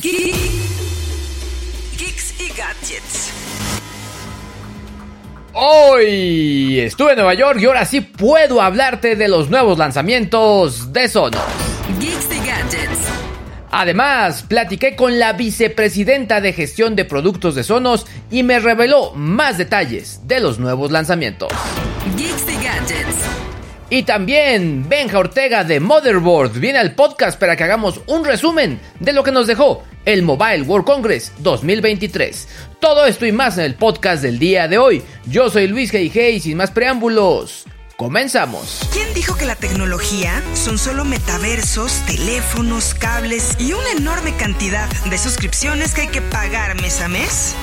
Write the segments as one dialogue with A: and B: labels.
A: Geeks y Gadgets.
B: Hoy estuve en Nueva York y ahora sí puedo hablarte de los nuevos lanzamientos de Sonos.
A: Geeks y Gadgets.
B: Además, platiqué con la vicepresidenta de gestión de productos de Sonos y me reveló más detalles de los nuevos lanzamientos.
A: Geeks y Gadgets.
B: Y también Benja Ortega de Motherboard viene al podcast para que hagamos un resumen de lo que nos dejó el Mobile World Congress 2023. Todo esto y más en el podcast del día de hoy. Yo soy Luis G.I.G. y sin más preámbulos, comenzamos.
A: ¿Quién dijo que la tecnología son solo metaversos, teléfonos, cables y una enorme cantidad de suscripciones que hay que pagar mes a mes?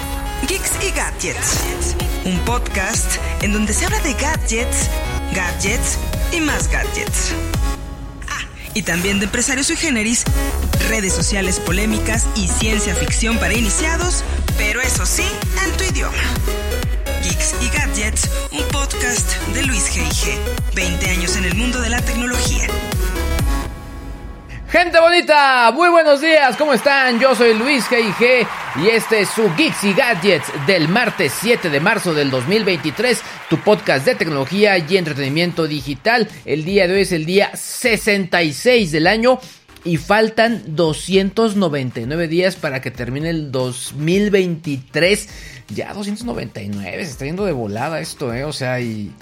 A: Geeks y Gadgets. Un podcast en donde se habla de gadgets, gadgets y más gadgets. Ah, y también de empresarios y generis, redes sociales polémicas y ciencia ficción para iniciados, pero eso sí, en tu idioma. Geeks y Gadgets, un podcast de Luis G.I.G. 20 años en el mundo de la tecnología.
B: Gente bonita, muy buenos días, ¿cómo están? Yo soy Luis G.I.G. y este es su Geeks y Gadgets del martes 7 de marzo del 2023, tu podcast de tecnología y entretenimiento digital. El día de hoy es el día 66 del año y faltan 299 días para que termine el 2023. Ya 299, se está yendo de volada esto, ¿eh? O sea, y...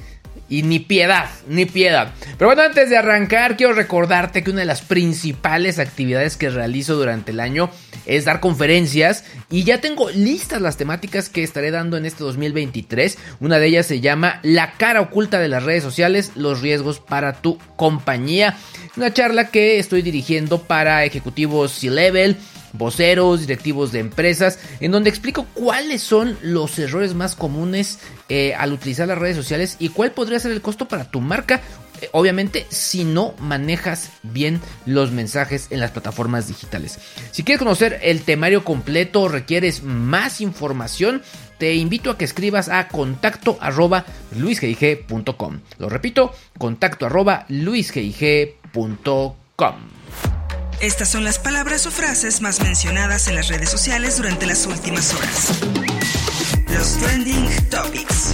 B: Y ni piedad, ni piedad. Pero bueno, antes de arrancar, quiero recordarte que una de las principales actividades que realizo durante el año es dar conferencias. Y ya tengo listas las temáticas que estaré dando en este 2023. Una de ellas se llama La cara oculta de las redes sociales, los riesgos para tu compañía. Una charla que estoy dirigiendo para ejecutivos C-Level voceros, directivos de empresas, en donde explico cuáles son los errores más comunes eh, al utilizar las redes sociales y cuál podría ser el costo para tu marca. eh, Obviamente, si no manejas bien los mensajes en las plataformas digitales. Si quieres conocer el temario completo o requieres más información, te invito a que escribas a contacto arroba luisgig.com. Lo repito, contacto arroba.
A: Estas son las palabras o frases más mencionadas en las redes sociales durante las últimas horas. Los trending topics.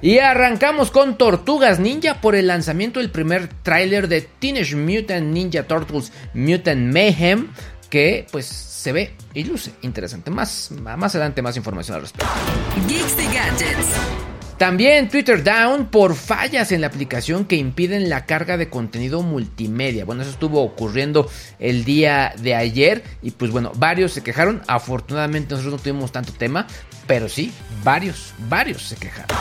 B: Y arrancamos con Tortugas Ninja por el lanzamiento del primer tráiler de Teenage Mutant Ninja Turtles Mutant Mayhem que pues se ve y luce interesante. Más, más adelante más información al respecto.
A: Geeks y Gadgets.
B: También Twitter Down por fallas en la aplicación que impiden la carga de contenido multimedia. Bueno, eso estuvo ocurriendo el día de ayer y pues bueno, varios se quejaron. Afortunadamente nosotros no tuvimos tanto tema, pero sí, varios, varios se quejaron.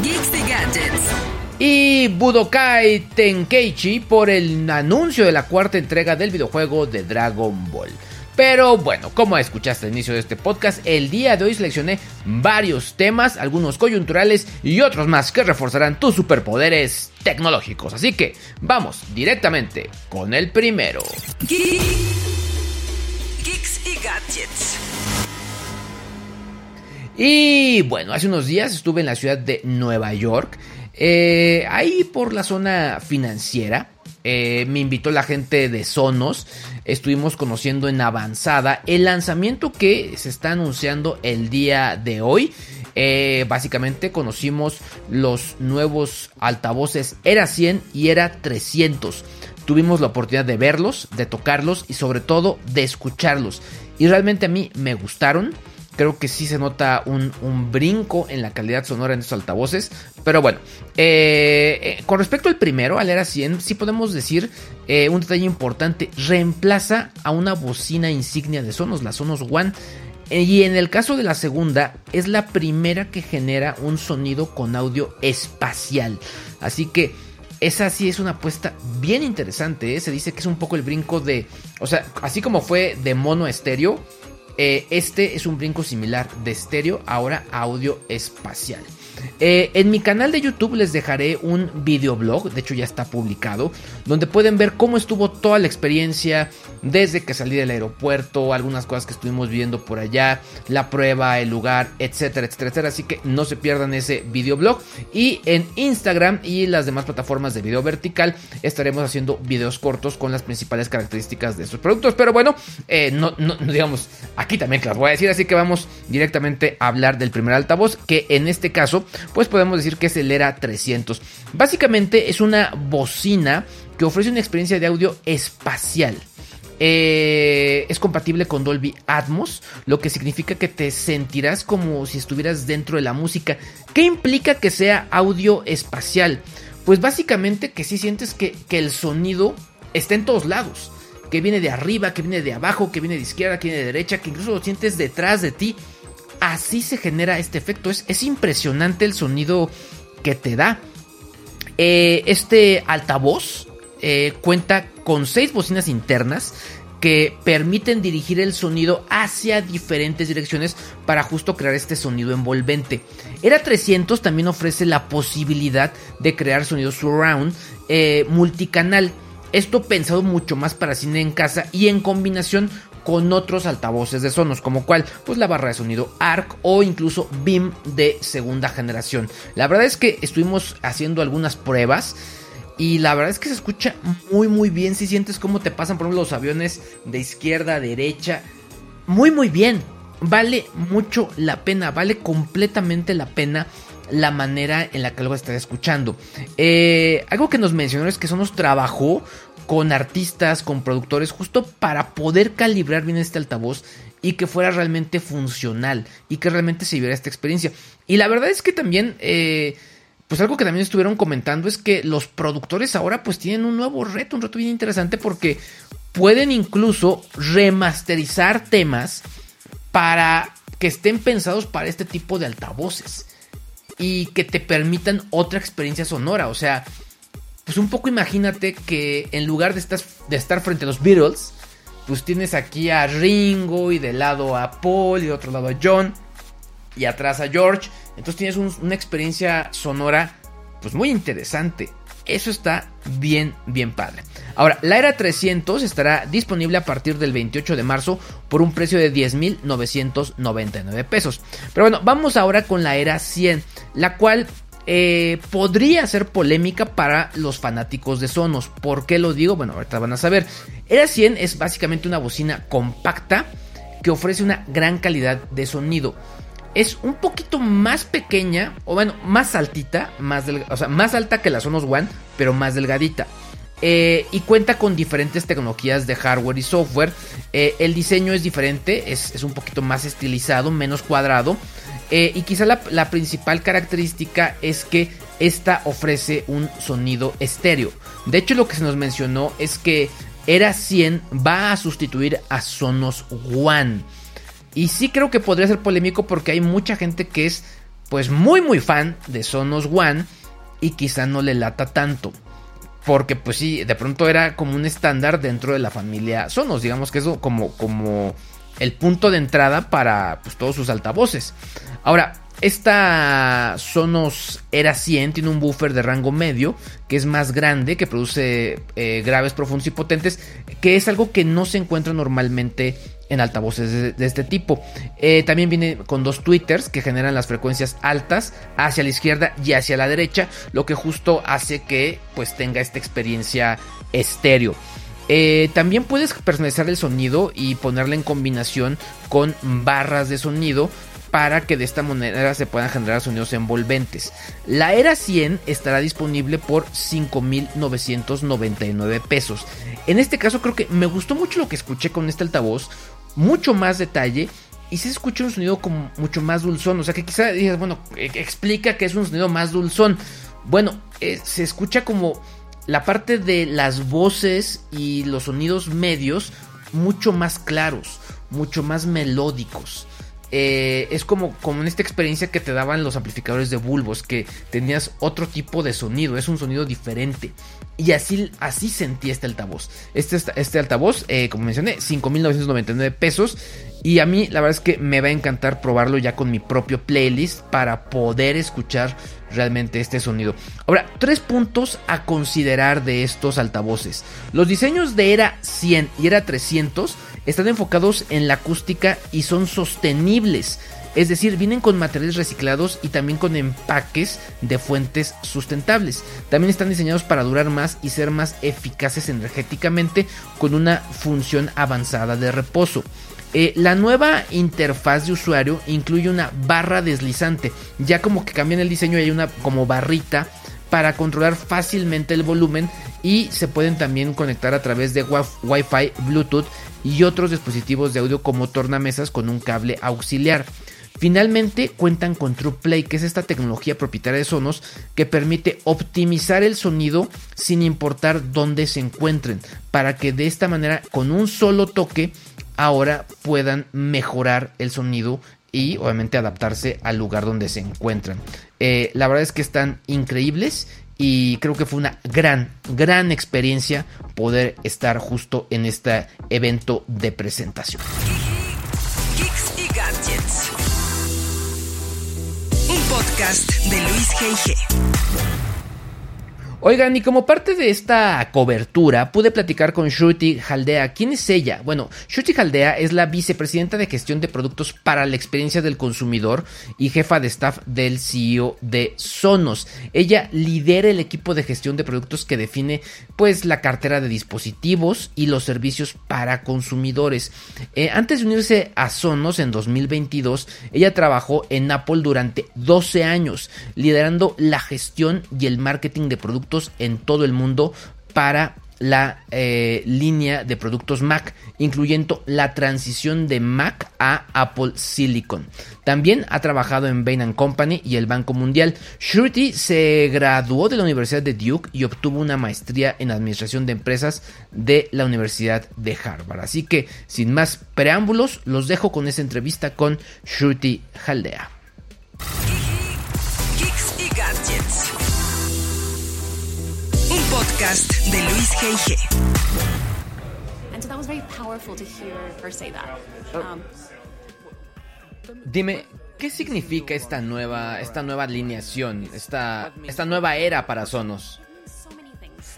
A: Geeks y Gadgets.
B: Y Budokai Tenkeichi por el anuncio de la cuarta entrega del videojuego de Dragon Ball. Pero bueno, como escuchaste al inicio de este podcast, el día de hoy seleccioné varios temas, algunos coyunturales y otros más que reforzarán tus superpoderes tecnológicos. Así que vamos directamente con el primero.
A: Ge- Geeks y Gadgets.
B: Y bueno, hace unos días estuve en la ciudad de Nueva York, eh, ahí por la zona financiera. eh, me invitó la gente de Sonos. Estuvimos conociendo en avanzada el lanzamiento que se está anunciando el día de hoy. Eh, básicamente conocimos los nuevos altavoces Era 100 y Era 300. tuvimos la oportunidad de verlos, de tocarlos y sobre todo de escucharlos. Y realmente a mí me gustaron. Creo que sí se nota un, brinco en la calidad sonora en estos altavoces. Pero bueno, eh, eh, con respecto al primero, al Era 100, sí podemos decir eh, un detalle importante. Reemplaza a una bocina insignia de Sonos, la Sonos One. Y en el caso de la segunda, es la primera que genera un sonido con audio espacial. Así que esa sí es una apuesta bien interesante. Se dice que es un poco el brinco de. O sea, así como fue de mono estéreo eh, este es un brinco similar de estéreo, ahora audio espacial. Eh, en mi canal de YouTube les dejaré un videoblog, de hecho ya está publicado, donde pueden ver cómo estuvo toda la experiencia desde que salí del aeropuerto, algunas cosas que estuvimos viendo por allá, la prueba, el lugar, etcétera, etcétera, etcétera. Así que no se pierdan ese videoblog. Y en Instagram y las demás plataformas de video vertical estaremos haciendo videos cortos con las principales características de estos productos. Pero bueno, eh, no, no, digamos, aquí también que las voy a decir, así que vamos directamente a hablar del primer altavoz, que en este caso pues podemos decir que es el ERA 300. Básicamente es una bocina que ofrece una experiencia de audio espacial. Eh, es compatible con Dolby Atmos, lo que significa que te sentirás como si estuvieras dentro de la música. ¿Qué implica que sea audio espacial? Pues básicamente que si sientes que, que el sonido está en todos lados. Que viene de arriba, que viene de abajo, que viene de izquierda, que viene de derecha, que incluso lo sientes detrás de ti así se genera este efecto. Es, impresionante el sonido que te da. Eh, este altavoz eh, cuenta con seis bocinas internas que permiten dirigir el sonido hacia diferentes direcciones para justo crear este sonido envolvente. Era 300 también ofrece la posibilidad de crear sonido surround eh, multicanal. Esto pensado mucho más para cine en casa y en combinación con otros altavoces de Sonos, como cual, pues la barra de sonido ARC o incluso BIM de segunda generación. La verdad es que estuvimos haciendo algunas pruebas. Y la verdad es que se escucha muy muy bien. Si sientes cómo te pasan por ejemplo los aviones de izquierda a derecha. Muy muy bien. Vale mucho la pena. Vale completamente la pena la manera en la que lo estás escuchando. Eh, algo que nos mencionó es que Sonos trabajó con artistas, con productores, justo para poder calibrar bien este altavoz y que fuera realmente funcional y que realmente se viera esta experiencia. Y la verdad es que también, eh, pues algo que también estuvieron comentando es que los productores ahora pues tienen un nuevo reto, un reto bien interesante porque pueden incluso remasterizar temas para que estén pensados para este tipo de altavoces y que te permitan otra experiencia sonora, o sea, pues un poco imagínate que en lugar de estar, frente a los Beatles, pues tienes aquí a Ringo y de lado a Paul y de otro lado a John y atrás a George. Entonces tienes una experiencia sonora pues muy interesante. Eso está bien, bien padre. Ahora, la era 300 estará disponible a partir del 28 de marzo por un precio de 10.999 pesos. Pero bueno, vamos ahora con la era 100, la cual eh, podría ser polémica para los fanáticos de Sonos. ¿Por qué lo digo? Bueno, ahorita van a saber. Era 100 es básicamente una bocina compacta que ofrece una gran calidad de sonido. Es un poquito más pequeña, o bueno, más altita, más, o sea, más alta que la Sonos One, pero más delgadita. Eh, y cuenta con diferentes tecnologías de hardware y software. Eh, el diseño es diferente, es, un poquito más estilizado, menos cuadrado. Eh, y quizá la, principal característica es que esta ofrece un sonido estéreo. De hecho, lo que se nos mencionó es que Era 100 va a sustituir a Sonos One. Y sí creo que podría ser polémico porque hay mucha gente que es pues muy muy fan de Sonos One y quizá no le lata tanto. Porque pues sí, de pronto era como un estándar dentro de la familia Sonos. Digamos que eso como, como el punto de entrada para pues, todos sus altavoces. Ahora, esta Sonos Era 100 tiene un buffer de rango medio que es más grande, que produce eh, graves, profundos y potentes, que es algo que no se encuentra normalmente en altavoces de, este tipo. Eh, también viene con dos tweeters que generan las frecuencias altas hacia la izquierda y hacia la derecha, lo que justo hace que pues tenga esta experiencia estéreo. Eh, también puedes personalizar el sonido y ponerle en combinación con barras de sonido para que de esta manera se puedan generar sonidos envolventes. La Era 100 estará disponible por 5.999 pesos. En este caso creo que me gustó mucho lo que escuché con este altavoz, mucho más detalle y se escucha un sonido como mucho más dulzón. O sea que quizá digas, bueno, e-, explica que es un sonido más dulzón. Bueno, eh, se escucha como la parte de las voces y los sonidos medios mucho más claros, mucho más melódicos. Eh, es como, como en esta experiencia que te daban los amplificadores de bulbos, que tenías otro tipo de sonido, es un sonido diferente. Y así, así sentí este altavoz. Este, este altavoz, eh, como mencioné, 5.999 pesos. Y a mí la verdad es que me va a encantar probarlo ya con mi propio playlist para poder escuchar realmente este sonido. Ahora, tres puntos a considerar de estos altavoces. Los diseños de Era 100 y Era 300 están enfocados en la acústica y son sostenibles. Es decir, vienen con materiales reciclados y también con empaques de fuentes sustentables. También están diseñados para durar más y ser más eficaces energéticamente con una función avanzada de reposo. Eh, la nueva interfaz de usuario incluye una barra deslizante, ya como que cambian el diseño hay una como barrita para controlar fácilmente el volumen y se pueden también conectar a través de Wi-Fi, Bluetooth y otros dispositivos de audio como tornamesas con un cable auxiliar. Finalmente cuentan con TruePlay, que es esta tecnología propietaria de Sonos que permite optimizar el sonido sin importar dónde se encuentren, para que de esta manera con un solo toque ahora puedan mejorar el sonido y obviamente adaptarse al lugar donde se encuentran. Eh, la verdad es que están increíbles y creo que fue una gran, gran experiencia poder estar justo en este evento de presentación.
A: Un podcast de Luis G.I.G.
B: Oigan, y como parte de esta cobertura, pude platicar con Shruti Haldea. ¿Quién es ella? Bueno, Shruti Haldea es la vicepresidenta de gestión de productos para la experiencia del consumidor y jefa de staff del CEO de Sonos. Ella lidera el equipo de gestión de productos que define pues la cartera de dispositivos y los servicios para consumidores. Eh, antes de unirse a Sonos en 2022, ella trabajó en Apple durante 12 años, liderando la gestión y el marketing de productos en todo el mundo para la eh, línea de productos Mac, incluyendo la transición de Mac a Apple Silicon. También ha trabajado en Bain Company y el Banco Mundial. Shruti se graduó de la Universidad de Duke y obtuvo una maestría en Administración de Empresas de la Universidad de Harvard. Así que, sin más preámbulos, los dejo con esa entrevista con Shruti Haldea.
A: Podcast de Luis G.I.G.
B: Um, Dime, ¿qué significa esta nueva, esta nueva alineación, esta, esta nueva era para Sonos?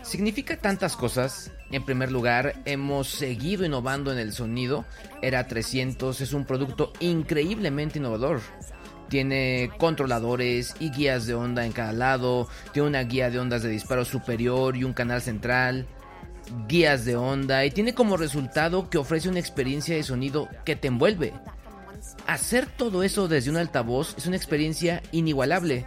B: Significa tantas cosas. En primer lugar, hemos seguido innovando en el sonido. Era 300 es un producto increíblemente innovador. Tiene controladores y guías de onda en cada lado. Tiene una guía de ondas de disparo superior y un canal central. Guías de onda y tiene como resultado que ofrece una experiencia de sonido que te envuelve. Hacer todo eso desde un altavoz es una experiencia inigualable.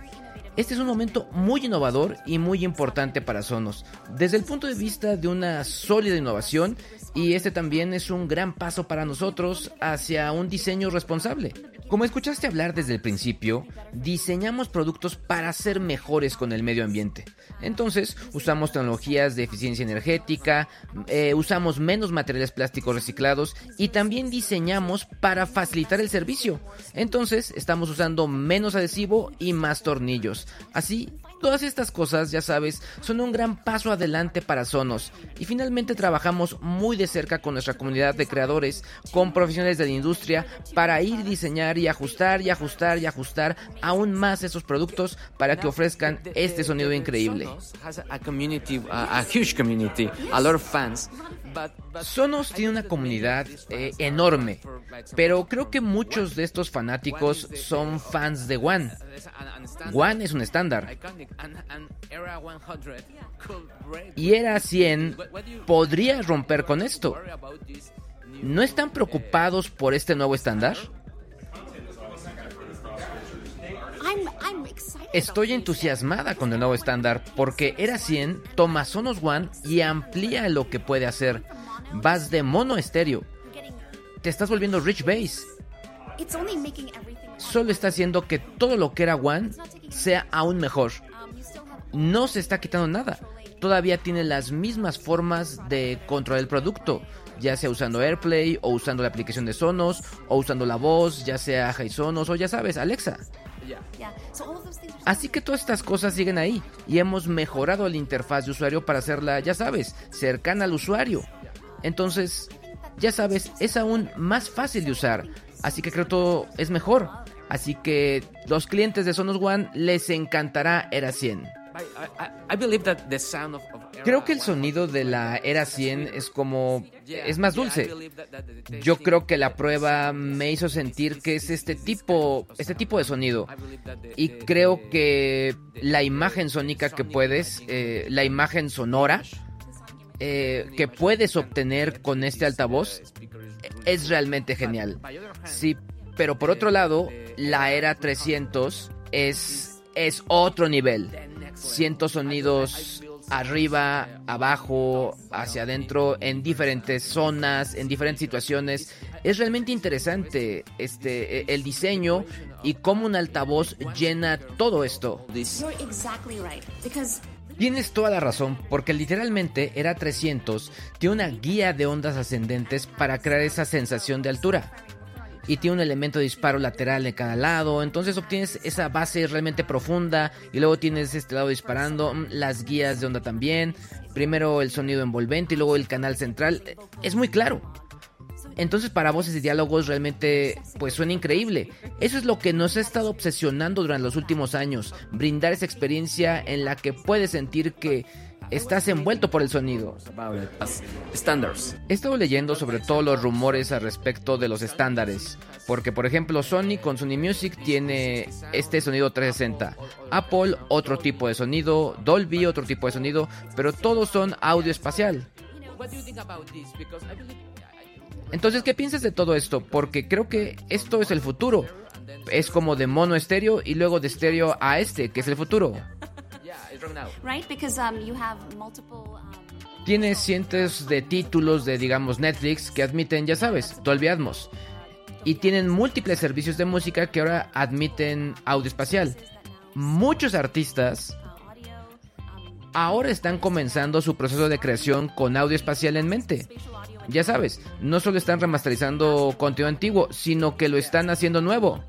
B: Este es un momento muy innovador y muy importante para Sonos, desde el punto de vista de una sólida innovación y este también es un gran paso para nosotros hacia un diseño responsable. Como escuchaste hablar desde el principio, diseñamos productos para ser mejores con el medio ambiente. Entonces, usamos tecnologías de eficiencia energética, eh, usamos menos materiales plásticos reciclados y también diseñamos para facilitar el servicio. Entonces, estamos usando menos adhesivo y más tornillos. Así, Todas estas cosas, ya sabes, son un gran paso adelante para Sonos. Y finalmente trabajamos muy de cerca con nuestra comunidad de creadores, con profesionales de la industria, para ir diseñar y ajustar y ajustar y ajustar aún más esos productos para que ofrezcan este sonido increíble. Sonos tiene una comunidad eh, enorme, pero creo que muchos de estos fanáticos son fans de One. One es un estándar. Y Era 100 podría romper con esto. ¿No están preocupados por este nuevo estándar? Estoy entusiasmada con el nuevo estándar porque Era 100 toma Sonos One y amplía lo que puede hacer. Vas de mono estéreo. Te estás volviendo Rich Bass. Solo está haciendo que todo lo que era One sea aún mejor. No se está quitando nada. Todavía tiene las mismas formas de controlar el producto ya sea usando AirPlay o usando la aplicación de Sonos o usando la voz, ya sea Sonos o ya sabes, Alexa. Así que todas estas cosas siguen ahí y hemos mejorado la interfaz de usuario para hacerla, ya sabes, cercana al usuario. Entonces, ya sabes, es aún más fácil de usar, así que creo que todo es mejor. Así que los clientes de Sonos One les encantará Era 100. Creo que el sonido de la Era 100 es como... es más dulce. Yo creo que la prueba me hizo sentir que es este tipo, este tipo de sonido. Y creo que la imagen sónica que puedes, eh, la imagen sonora eh, que puedes obtener con este altavoz es realmente genial. Sí, pero por otro lado, la Era 300 es, es otro nivel siento sonidos arriba, abajo, hacia adentro, en diferentes zonas, en diferentes situaciones. Es realmente interesante este e, el diseño y cómo un altavoz llena todo esto. Tienes toda la razón, porque literalmente era 300 tiene una guía de ondas ascendentes para crear esa sensación de altura y tiene un elemento de disparo lateral en cada lado. Entonces obtienes esa base realmente profunda y luego tienes este lado disparando, mm, las guías de onda también. Primero el sonido envolvente y luego el canal central. Es muy claro. Entonces para voces y diálogos realmente pues suena increíble. Eso es lo que nos ha estado obsesionando durante los últimos años, brindar esa experiencia en la que puedes sentir que estás envuelto por el sonido. He estado leyendo sobre todos los rumores al respecto de los estándares, porque por ejemplo Sony con Sony Music tiene este sonido 360, Apple otro tipo de sonido, Dolby otro tipo de sonido, pero todos son audio espacial. Entonces, ¿qué piensas de todo esto? Porque creo que esto es el futuro. Es como de mono estéreo y luego de estéreo a este, que es el futuro. Tiene cientos de títulos de, digamos, Netflix que admiten, ya sabes, Dolby Atmos. Y tienen múltiples servicios de música que ahora admiten audio espacial. Muchos artistas um, ahora están comenzando su proceso de creación con audio espacial en mente. Ya sabes, no solo están remasterizando contenido antiguo, sino que lo están haciendo nuevo.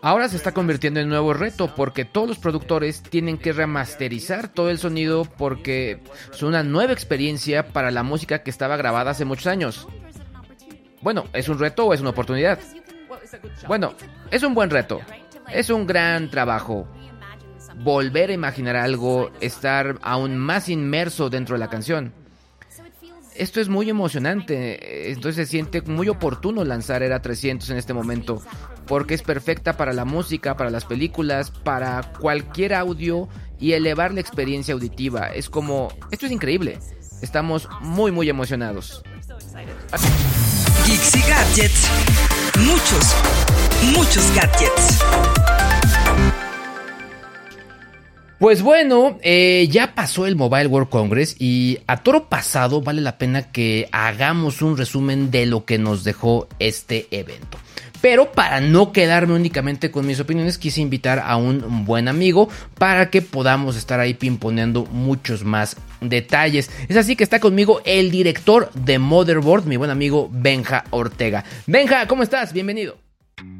B: Ahora se está convirtiendo en nuevo reto porque todos los productores tienen que remasterizar todo el sonido porque es una nueva experiencia para la música que estaba grabada hace muchos años. Bueno, ¿es un reto o es una oportunidad? Bueno, es un buen reto. Es un gran trabajo. Volver a imaginar algo, estar aún más inmerso dentro de la canción esto es muy emocionante, entonces se siente muy oportuno lanzar Era 300 en este momento, porque es perfecta para la música, para las películas, para cualquier audio y elevar la experiencia auditiva. Es como, esto es increíble, estamos muy muy emocionados.
A: Gadgets, muchos, muchos gadgets.
B: Pues bueno, eh, ya pasó el Mobile World Congress y a toro pasado vale la pena que hagamos un resumen de lo que nos dejó este evento. Pero para no quedarme únicamente con mis opiniones, quise invitar a un buen amigo para que podamos estar ahí pimponeando muchos más detalles. Es así que está conmigo el director de Motherboard, mi buen amigo Benja Ortega. Benja, ¿cómo estás? Bienvenido.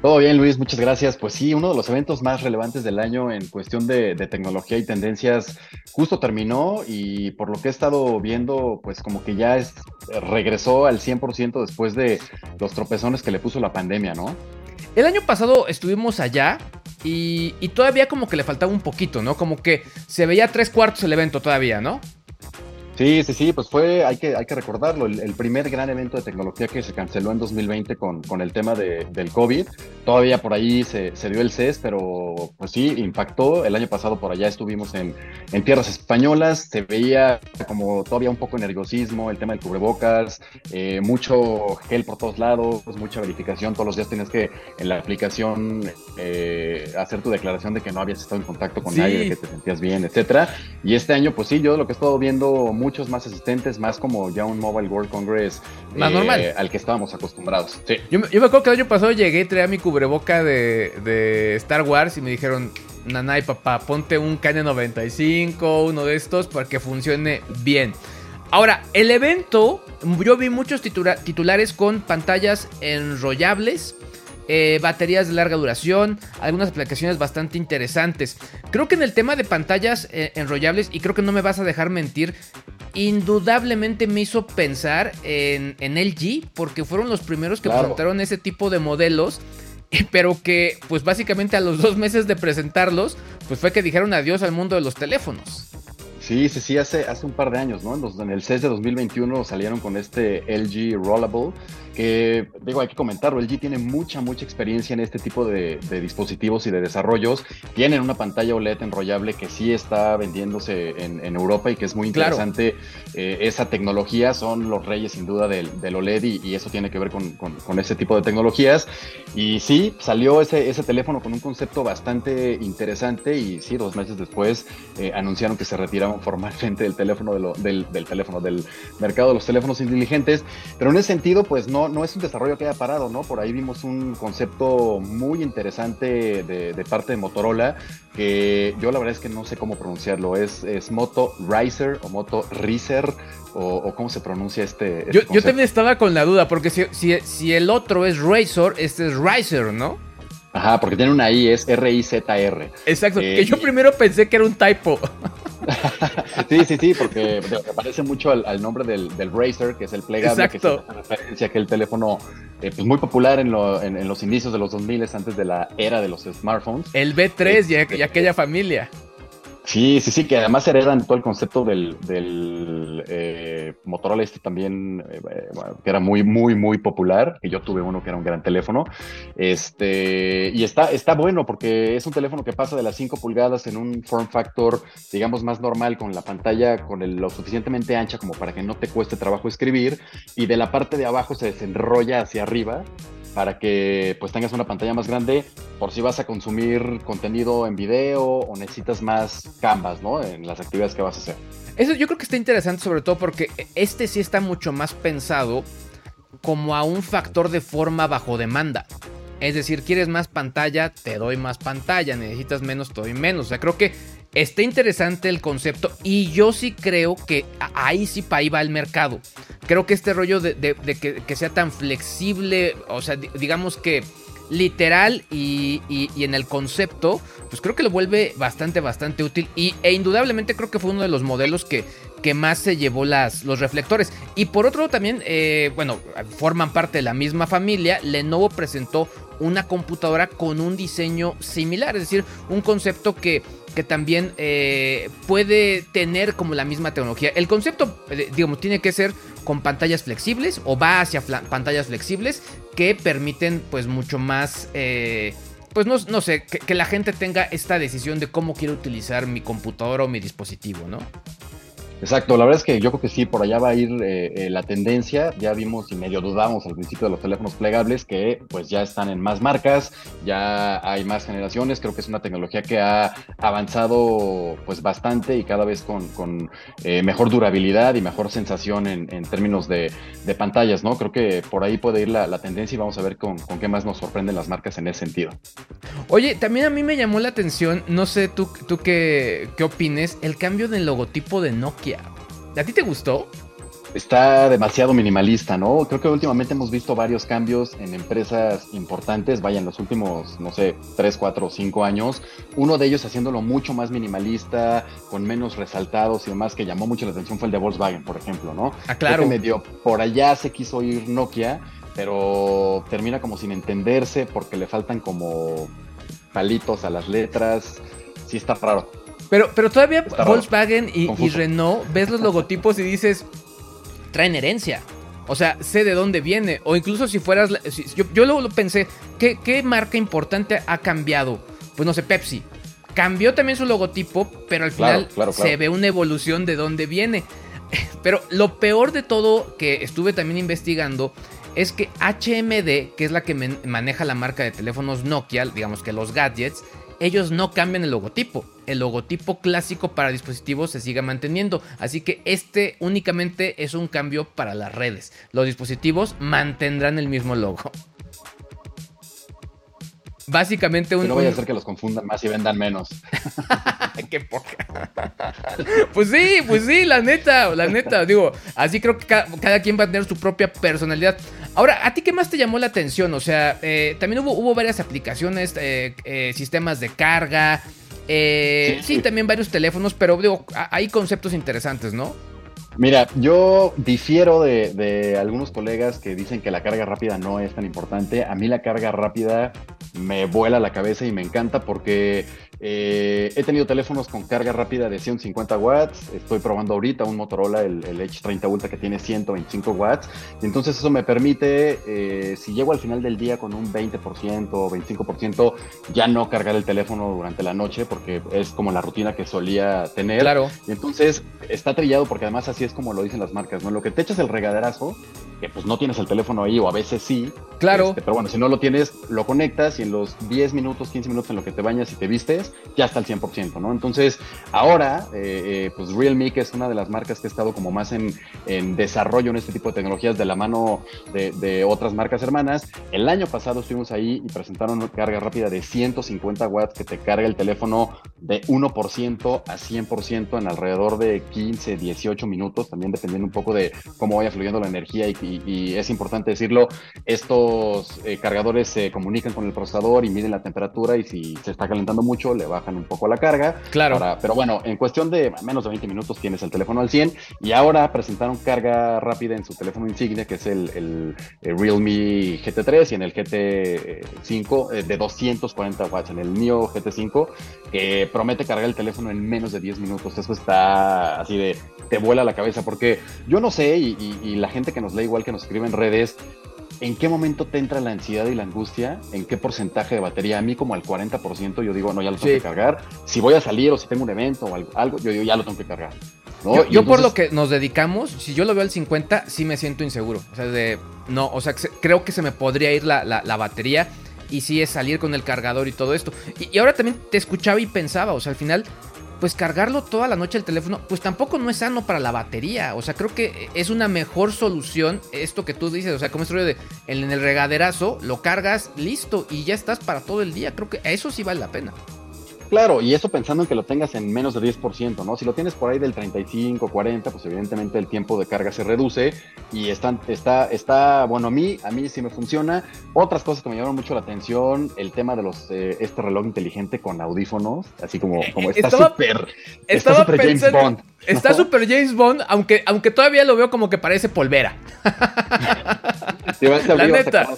C: Todo bien, Luis, muchas gracias. Pues sí, uno de los eventos más relevantes del año en cuestión de, tecnología y tendencias justo terminó y por lo que he estado viendo, pues como que ya es, regresó al 100% después de los tropezones que le puso la pandemia, ¿no?
B: El año pasado estuvimos allá y, y, todavía como que le faltaba un poquito, ¿no? Como que se veía tres cuartos el evento todavía, ¿no?
C: Sí, sí, sí, pues fue, hay que, hay que recordarlo, el, primer gran evento de tecnología que se canceló en 2020 con, con el tema de, del COVID. Todavía por ahí se, se, dio el CES, pero pues sí, impactó. El año pasado por allá estuvimos en, en, tierras españolas, se veía como todavía un poco de nerviosismo, el tema del cubrebocas, eh, mucho gel por todos lados, mucha verificación. Todos los días tienes que en la aplicación eh, hacer tu declaración de que no habías estado en contacto con nadie, de que te sentías bien, etcétera. Y este año, pues sí, yo lo que he estado viendo muchos más asistentes, más como ya un Mobile World Congress
B: más normal.
C: al que estábamos acostumbrados.
B: Sí. Yo, yo, me acuerdo que el año pasado llegué y traía mi cubreboca de, de Star Wars y me dijeron, Nanay, papá, ponte un KN95, uno de estos, para que funcione bien. Ahora, el evento, yo vi muchos titulares con pantallas enrollables, eh, baterías de larga duración, algunas aplicaciones bastante interesantes. Creo que en el tema de pantallas eh, enrollables, y creo que no me vas a dejar mentir, indudablemente me hizo pensar en, LG, porque fueron los primeros que presentaron ese tipo de modelos. Pero que, pues básicamente a los dos meses de presentarlos, pues fue que dijeron adiós al mundo de los teléfonos.
C: Sí, sí, sí, hace, hace un par de años, ¿no? En, en el CES de 2021 salieron con este LG Rollable, que digo, hay que comentarlo, LG tiene mucha, mucha experiencia en este tipo de, dispositivos y de desarrollos. Tienen una pantalla OLED enrollable que sí está vendiéndose en, Europa y que es muy interesante. Eh, esa tecnología son los reyes sin duda del, OLED y, eso tiene que ver con, con, ese tipo de tecnologías. Y sí, salió ese, ese teléfono con un concepto bastante interesante y sí, dos meses después eh, anunciaron que se retiraron formalmente del teléfono, del, del teléfono, del mercado de los teléfonos inteligentes. Pero en ese sentido, pues no, no, es un desarrollo que haya parado, ¿no? Por ahí vimos un concepto muy interesante de, parte de Motorola, que yo la verdad es que no sé cómo pronunciarlo. Es, es Moto Riser o Moto Riser o, cómo se pronuncia este.
B: este yo, también estaba con la duda, porque si, si, el otro es Razor, este es Riser, ¿no?
C: Ajá, porque tiene una I, es R-I-Z-R.
B: Exacto, que yo eh, primero pensé que era un typo.
C: sí, sí, sí, porque parece mucho al, nombre del, del, Razer, que es el plegable, Exacto. que es referencia a aquel teléfono eh, pues muy popular en, los inicios de los 2000, antes de la era de los smartphones.
B: El B3 y, y aquella familia.
C: Sí, sí, sí, que además heredan todo el concepto del, del eh, Motorola este también, eh, que era muy, muy, muy popular, que yo tuve uno que era un gran teléfono, este, y está, está bueno porque es un teléfono que pasa de las 5 pulgadas en un form factor, digamos, más normal, con la pantalla con el, lo suficientemente ancha como para que no te cueste trabajo escribir, y de la parte de abajo se desenrolla hacia arriba, para que pues tengas una pantalla más grande por si vas a consumir contenido en video o necesitas más canvas, ¿no? En las actividades que vas a hacer.
B: Eso yo creo que está interesante sobre todo porque este sí está mucho más pensado como a un factor de forma bajo demanda. Es decir, quieres más pantalla, te doy más pantalla, necesitas menos, te doy menos. O sea, creo que está interesante el concepto y yo sí creo que ahí sí para ahí va el mercado. Creo que este rollo de, que, sea tan flexible, o sea, digamos que literal y, en el concepto, pues creo que lo vuelve bastante, bastante útil. Y, e indudablemente creo que fue uno de los modelos que, que más se llevó las, los reflectores. Y por otro también, eh, bueno, forman parte de la misma familia. Lenovo presentó una computadora con un diseño similar, es decir, un concepto que, que también eh, puede tener como la misma tecnología. El concepto, eh, digamos, tiene que ser con pantallas flexibles o va hacia pantallas flexibles que permiten pues mucho más... Eh, pues no, no sé, que, que la gente tenga esta decisión de cómo quiero utilizar mi computadora o mi dispositivo, ¿no?
C: Exacto, la verdad es que yo creo que sí, por allá va a ir eh, eh, la tendencia. Ya vimos y medio dudamos al principio de los teléfonos plegables que pues ya están en más marcas, ya hay más generaciones. Creo que es una tecnología que ha avanzado pues bastante y cada vez con, eh, mejor durabilidad y mejor sensación en, términos de, pantallas, ¿no? Creo que por ahí puede ir la, tendencia y vamos a ver con, con, qué más nos sorprenden las marcas en ese sentido.
B: Oye, también a mí me llamó la atención, no sé tú, tú qué, qué opines, el cambio del logotipo de Nokia ¿A ti te gustó?
C: Está demasiado minimalista, ¿no? Creo que últimamente hemos visto varios cambios en empresas importantes, vaya, en los últimos, no sé, 3, 4 5 años. Uno de ellos haciéndolo mucho más minimalista, con menos resaltados y demás, que llamó mucho la atención fue el de Volkswagen, por ejemplo, ¿no?
B: Ah, claro.
C: medio por allá se quiso ir Nokia, pero termina como sin entenderse porque le faltan como palitos a las letras. Sí está raro.
B: Pero, pero todavía Volkswagen y, Renault ves los logotipos y dices, traen herencia. O sea, sé de dónde viene. O incluso si fueras... yo, yo luego pensé, ¿qué, ¿qué marca importante ha cambiado? Pues no sé, Pepsi. Cambió también su logotipo, pero al final se ve una evolución de dónde viene. Pero lo peor de todo que estuve también investigando es que HMD, que es la que maneja la marca de teléfonos Nokia, digamos que los gadgets, ellos no cambian el logotipo. El logotipo clásico para dispositivos se sigue manteniendo. Así que este únicamente es un cambio para las redes. Los dispositivos mantendrán el mismo logo. Básicamente un.
C: no vaya a ser que los confundan más y vendan menos.
B: Qué poca. pues sí, pues sí, la neta, la neta. Digo, así creo que cada, quien va a tener su propia personalidad. Ahora, ¿a ti qué más te llamó la atención? O sea, eh, también hubo, hubo, varias aplicaciones, eh, eh, sistemas de carga. Sí, sí, también varios teléfonos, pero digo, hay conceptos interesantes, ¿no?
C: Mira, yo difiero de, algunos colegas que dicen que la carga rápida no es tan importante. A mí la carga rápida me vuela la cabeza y me encanta porque eh, he tenido teléfonos con carga rápida de 150 watts. Estoy probando ahorita un Motorola, el, el H30 Ultra, que tiene 125 watts. Y entonces eso me permite, eh, si llego al final del día con un 20% o 25%, ya no cargar el teléfono durante la noche porque es como la rutina que solía tener.
B: Claro.
C: Y entonces está trillado porque además así es como lo dicen las marcas, ¿no? Lo que te echas el regaderazo, que pues no tienes el teléfono ahí o a veces sí.
B: Claro.
C: Este, pero bueno, si no lo tienes, lo conectas y en los 10 minutos, 15 minutos en lo que te bañas y te vistes, ya está al 100%, ¿no? Entonces, ahora, eh, eh, pues Realme, que es una de las marcas que ha estado como más en, desarrollo en este tipo de tecnologías de la mano de, otras marcas hermanas, el año pasado estuvimos ahí y presentaron una carga rápida de 150 watts que te carga el teléfono de 1% a 100% en alrededor de 15, 18 minutos, también dependiendo un poco de cómo vaya fluyendo la energía y, es importante decirlo, estos eh, cargadores se comunican con el procesador y miden la temperatura y si se está calentando mucho le bajan un poco la carga.
B: Claro.
C: pero bueno, en cuestión de menos de 20 minutos tienes el teléfono al 100 y ahora presentaron carga rápida en su teléfono insignia que es el, Realme GT3 y en el GT5 eh, de 240 watts, en el Neo GT5 que promete cargar el teléfono en menos de 10 minutos. Eso está así de, te vuela la cabeza porque yo no sé y, y la gente que nos lee igual que nos escribe en redes, ¿en qué momento te entra la ansiedad y la angustia? ¿En qué porcentaje de batería? A mí como al 40% yo digo, no, ya lo tengo que cargar. Si voy a salir o si tengo un evento o algo, yo digo, ya lo tengo que cargar.
B: Yo, por lo que nos dedicamos, si yo lo veo al 50, sí me siento inseguro. O sea, de, no, o sea, creo que se me podría ir la, la, batería y sí es salir con el cargador y todo esto. Y, y, ahora también te escuchaba y pensaba, o sea, al final pues cargarlo toda la noche el teléfono, pues tampoco no es sano para la batería. O sea, creo que es una mejor solución esto que tú dices. O sea, como es de en el regaderazo, lo cargas, listo, y ya estás para todo el día. Creo que eso sí vale la pena.
C: Claro, y eso pensando en que lo tengas en menos de 10%, ¿no? Si lo tienes por ahí del 35, 40, pues evidentemente el tiempo de carga se reduce y está, está, está, bueno, a mí, a mí sí me funciona. Otras cosas que me llamaron mucho la atención, el tema de los, eh, este reloj inteligente con audífonos, así como, como está súper, está súper James Bond.
B: Está súper James Bond, aunque, aunque todavía lo veo como que parece polvera.
C: la neta.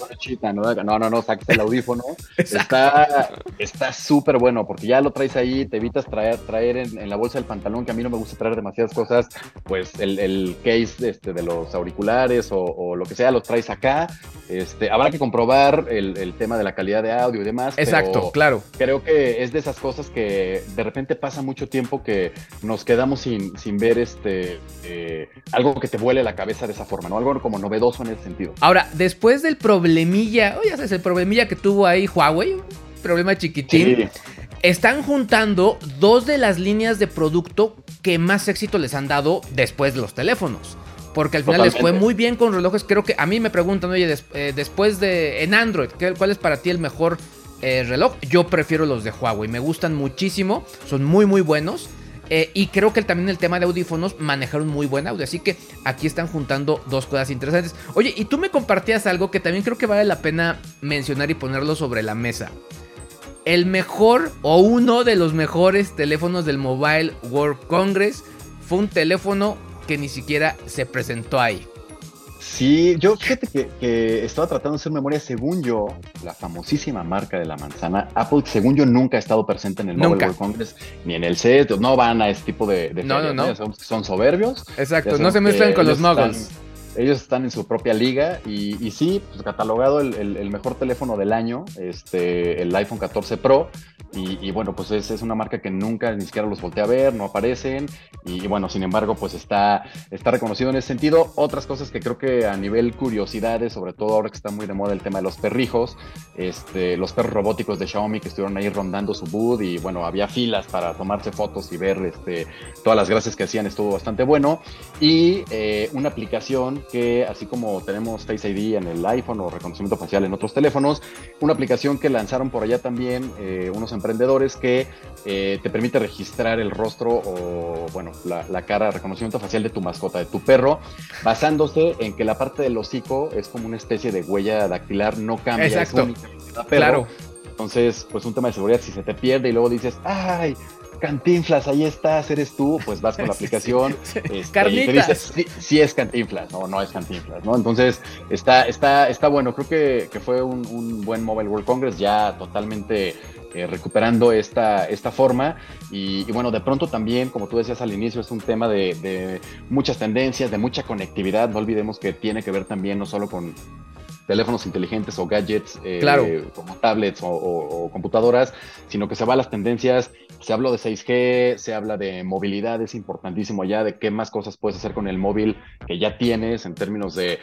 C: No, no, no, saques el audífono. Está súper bueno porque ya lo traes ahí, te evitas traer, traer en, la bolsa del pantalón, que a mí no me gusta traer demasiadas cosas, pues el, case este, de los auriculares o, lo que sea, los traes acá. Este, habrá que comprobar el, tema de la calidad de audio y demás.
B: Exacto, claro.
C: Creo que es de esas cosas que de repente pasa mucho tiempo que nos quedamos sin, sin ver este eh, algo que te vuele la cabeza de esa forma, ¿no? Algo como novedoso en ese sentido.
B: Ahora, después del problemilla, oye, sabes, el problemilla que tuvo ahí Huawei, problema chiquitín. Están juntando dos de las líneas de producto que más éxito les han dado después de los teléfonos. Porque al final les fue muy bien con relojes. Creo que a mí me preguntan, oye, eh, después de. En Android, ¿cuál es para ti el mejor eh, reloj? Yo prefiero los de Huawei. Me gustan muchísimo. Son muy, muy buenos. Eh, y creo que también el tema de audífonos manejaron muy buen audio. Así que aquí están juntando dos cosas interesantes. Oye, y tú me compartías algo que también creo que vale la pena mencionar y ponerlo sobre la mesa. El mejor o uno de los mejores teléfonos del Mobile World Congress fue un teléfono que ni siquiera se presentó ahí.
C: Sí, yo fíjate que, estaba tratando de hacer memoria, según yo, la famosísima marca de la manzana, Apple, según yo, nunca ha estado presente en el Mobile World Congress, ni en el CES, no van a este tipo de, de
B: no, no, no.
C: Son soberbios.
B: Exacto, no se mezclan con los muggles
C: ellos están en su propia liga y, sí, pues catalogado el, mejor teléfono del año, este, el iPhone 14 Pro. Y, bueno, pues es, es, una marca que nunca ni siquiera los volteé a ver, no aparecen. Y, bueno, sin embargo, pues está, está reconocido en ese sentido. Otras cosas que creo que a nivel curiosidades, sobre todo ahora que está muy de moda el tema de los perrijos, este, los perros robóticos de Xiaomi que estuvieron ahí rondando su booth y bueno, había filas para tomarse fotos y ver este, todas las gracias que hacían, estuvo bastante bueno. Y eh, una aplicación que, así como tenemos Face ID en el iPhone o reconocimiento facial en otros teléfonos, una aplicación que lanzaron por allá también eh, unos emprendedores que eh, te permite registrar el rostro o, bueno, la, cara, reconocimiento facial de tu mascota, de tu perro, basándose en que la parte del hocico es como una especie de huella dactilar, no cambia.
B: Exacto. claro.
C: Entonces, pues un tema de seguridad, si se te pierde y luego dices, ay, Cantinflas, ahí estás, eres tú, pues vas con la aplicación este, y te dices, sí, es Cantinflas, no, no es Cantinflas, ¿no? Entonces, está, está, está bueno, creo que, fue un, buen Mobile World Congress, ya totalmente eh, recuperando esta, esta forma. Y, bueno, de pronto también, como tú decías al inicio, es un tema de, muchas tendencias, de mucha conectividad. No olvidemos que tiene que ver también no solo con teléfonos inteligentes o gadgets
B: eh,
C: como tablets o, computadoras, sino que se va a las tendencias se habló de 6G, se habla de movilidad, es importantísimo ya de qué más cosas puedes hacer con el móvil que ya tienes en términos de eh,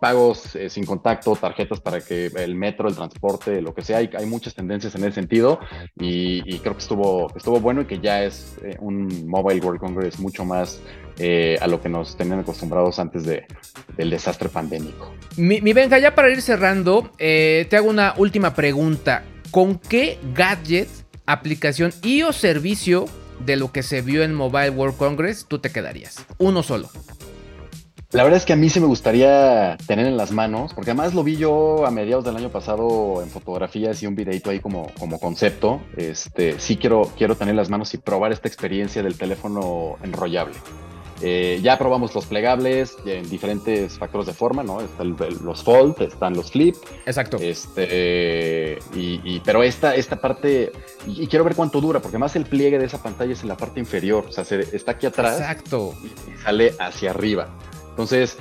C: pagos eh, sin contacto, tarjetas para que el metro, el transporte, lo que sea. Hay, hay muchas tendencias en ese sentido y, creo que estuvo, estuvo bueno y que ya es eh, un Mobile World Congress mucho más a lo que nos tenían acostumbrados antes de, del desastre pandémico.
B: Mi, mi Benja, ya para ir cerrando, te hago una última pregunta. ¿Con qué gadget aplicación y o servicio de lo que se vio en Mobile World Congress, tú te quedarías? Uno solo.
C: La verdad es que a mí sí me gustaría tener en las manos, porque además lo vi yo a mediados del año pasado en fotografías y un videito ahí como, como concepto. Este, sí quiero, quiero tener en las manos y probar esta experiencia del teléfono enrollable. Eh, ya probamos los plegables en diferentes factores de forma, ¿no? Están los fold, están los flip.
B: Exacto.
C: Este, y, pero esta, esta parte, y, quiero ver cuánto dura, porque más el pliegue de esa pantalla es en la parte inferior, o sea, está aquí atrás.
B: Exacto.
C: y sale hacia arriba. Entonces,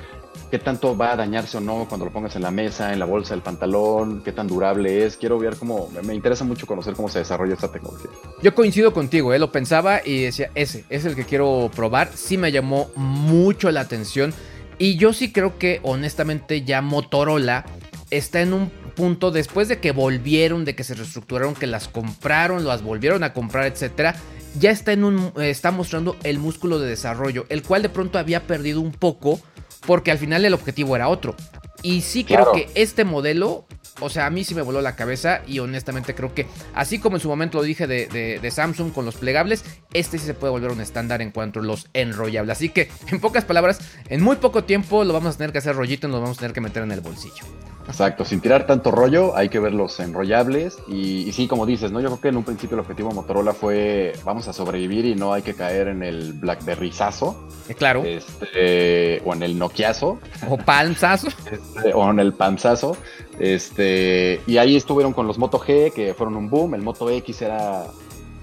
C: qué tanto va a dañarse o no cuando lo pongas en la mesa, en la bolsa del pantalón, qué tan durable es. Quiero ver cómo, me interesa mucho conocer cómo se desarrolla esta tecnología.
B: Yo coincido contigo, ¿eh? lo pensaba y decía, ese es el que quiero probar. Sí me llamó mucho la atención y yo sí creo que honestamente ya Motorola está en un punto después de que volvieron, de que se reestructuraron, que las compraron, las volvieron a comprar, etcétera. Ya está en un está mostrando el músculo de desarrollo, el cual de pronto había perdido un poco porque al final el objetivo era otro. Y sí creo que este modelo, o sea, a mí sí me voló la cabeza y honestamente creo que, así como en su momento lo dije de, Samsung con los plegables, este sí se puede volver un estándar en cuanto a los enrollables. Así que, en pocas palabras, en muy poco tiempo lo vamos a tener que hacer rollito y nos vamos a tener que meter en el bolsillo.
C: Exacto, sin tirar tanto rollo, hay que ver los enrollables. Y, sí, como dices, ¿no? Yo creo que en un principio el objetivo de Motorola fue vamos a sobrevivir y no hay que caer en el Blackberryzazo.
B: Eh, claro.
C: Este, o en el Nokiazo.
B: O panzazo.
C: Este, o en el panzazo. Este, y ahí estuvieron con los Moto G, que fueron un boom. El Moto X era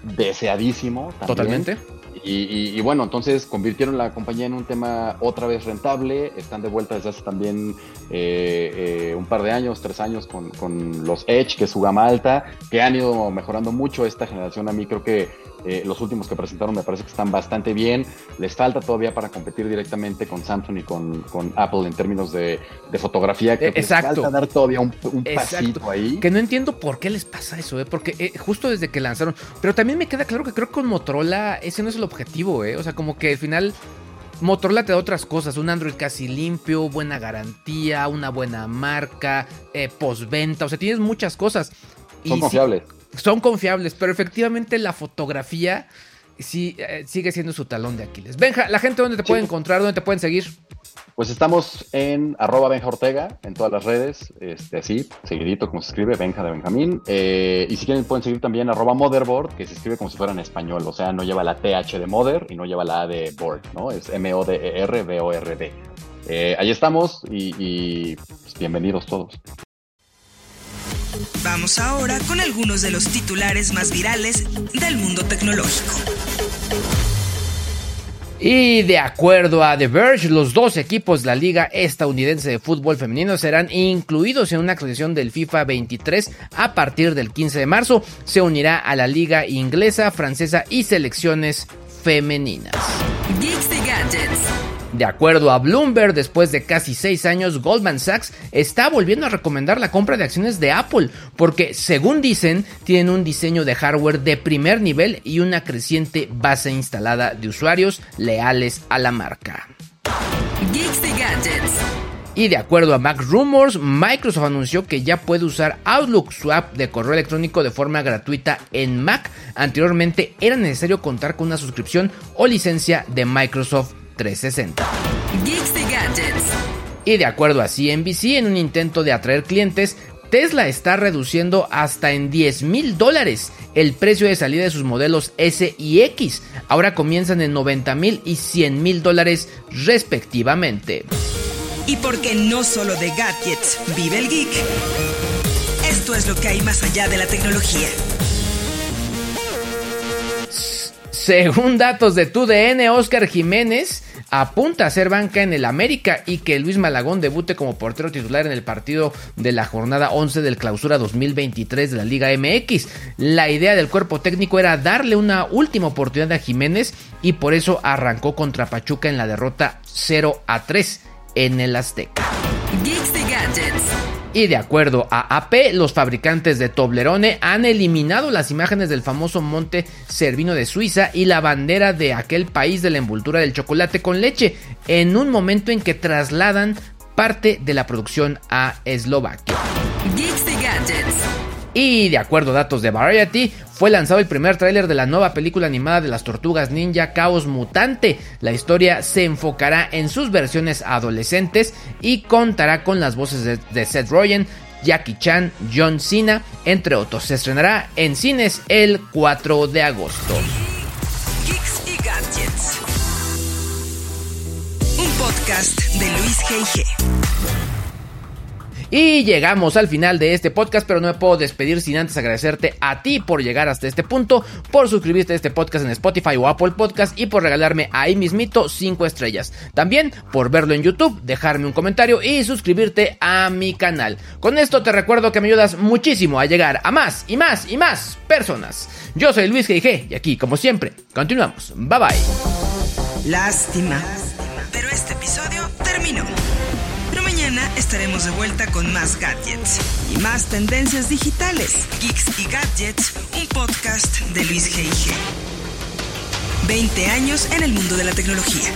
C: deseadísimo.
B: Totalmente.
C: Y, bueno, entonces convirtieron la compañía en un tema otra vez rentable. Están de vuelta desde hace también eh, eh, un par de años, tres años, con, con, los Edge, que es su gama alta, que han ido mejorando mucho esta generación. A mí creo que eh, los últimos que presentaron me parece que están bastante bien. Les falta todavía para competir directamente con Samsung y con, Apple en términos de, fotografía. que Les falta dar todavía un, pasito ahí.
B: Que no entiendo por qué les pasa eso, ¿eh? porque eh, justo desde que lanzaron. Pero también me queda claro que creo que con Motorola ese no es el objetivo, ¿eh? O sea, como que al final. Motorola te da otras cosas, un Android casi limpio, buena garantía, una buena marca, eh, postventa, o sea, tienes muchas cosas.
C: Son confiables
B: son confiables, pero efectivamente la fotografía sí, eh, sigue siendo su talón de Aquiles. Benja, la gente dónde te puede encontrar, dónde te pueden seguir.
C: Pues estamos en arroba Benja Ortega en todas las redes, este, así, seguidito como se escribe, Benja de Benjamín. Eh, y si quieren pueden seguir también arroba Motherboard, que se escribe como si fuera en español, o sea, no lleva la TH de Mother y no lleva la A de Board, ¿no? Es M-O-D-E-R-B-O-R-D. eh, ahí estamos y, pues, bienvenidos todos.
A: Vamos ahora con algunos de los titulares más virales del mundo tecnológico.
B: Y de acuerdo a The Verge, los dos equipos de la Liga Estadounidense de Fútbol Femenino serán incluidos en una actualización del FIFA 23 a partir del 15 de marzo. Se unirá a la Liga Inglesa, Francesa y selecciones femeninas. De acuerdo a Bloomberg, después de casi seis años, Goldman Sachs está volviendo a recomendar la compra de acciones de Apple, porque según dicen, tienen un diseño de hardware de primer nivel y una creciente base instalada de usuarios leales a la marca. Y de acuerdo a Mac Rumors, Microsoft anunció que ya puede usar Outlook, su app de correo electrónico de forma gratuita en Mac. Anteriormente era necesario contar con una suscripción o licencia de Microsoft 360. Y de acuerdo a CNBC, en un intento de atraer clientes, Tesla está reduciendo hasta en 10 mil dólares el precio de salida de sus modelos S y X. Ahora comienzan en 90 mil y 100 mil dólares respectivamente.
A: Y porque no solo de gadgets vive el geek, esto es lo que hay más allá de la tecnología.
B: Según datos de TUDN, Oscar Jiménez apunta a ser banca en el América y que Luis Malagón debute como portero titular en el partido de la jornada 11 del clausura 2023 de la Liga MX. La idea del cuerpo técnico era darle una última oportunidad a Jiménez y por eso arrancó contra Pachuca en la derrota 0 a 3 en el Azteca. Y de acuerdo a AP, los fabricantes de Toblerone han eliminado las imágenes del famoso monte Cervino de Suiza y la bandera de aquel país de la envoltura del chocolate con leche, en un momento en que trasladan parte de la producción a Eslovaquia. Y de acuerdo a datos de Variety, fue lanzado el primer tráiler de la nueva película animada de las tortugas ninja Caos Mutante. La historia se enfocará en sus versiones adolescentes y contará con las voces de, Seth Rogen, Jackie Chan, John Cena, entre otros. Se estrenará en cines el 4 de agosto.
A: y. Un podcast de Luis G.I.G.
B: Y llegamos al final de este podcast, pero no me puedo despedir sin antes agradecerte a ti por llegar hasta este punto, por suscribirte a este podcast en Spotify o Apple Podcast y por regalarme ahí mismito 5 estrellas. También por verlo en YouTube, dejarme un comentario y suscribirte a mi canal. Con esto te recuerdo que me ayudas muchísimo a llegar a más y más y más personas. Yo soy Luis G.I.G. y aquí, como siempre, continuamos. Bye bye.
A: Lástima. Pero este episodio terminó estaremos de vuelta con más gadgets y más tendencias digitales. Geeks y Gadgets, un podcast de Luis G.I.G. 20 años en el mundo de la tecnología.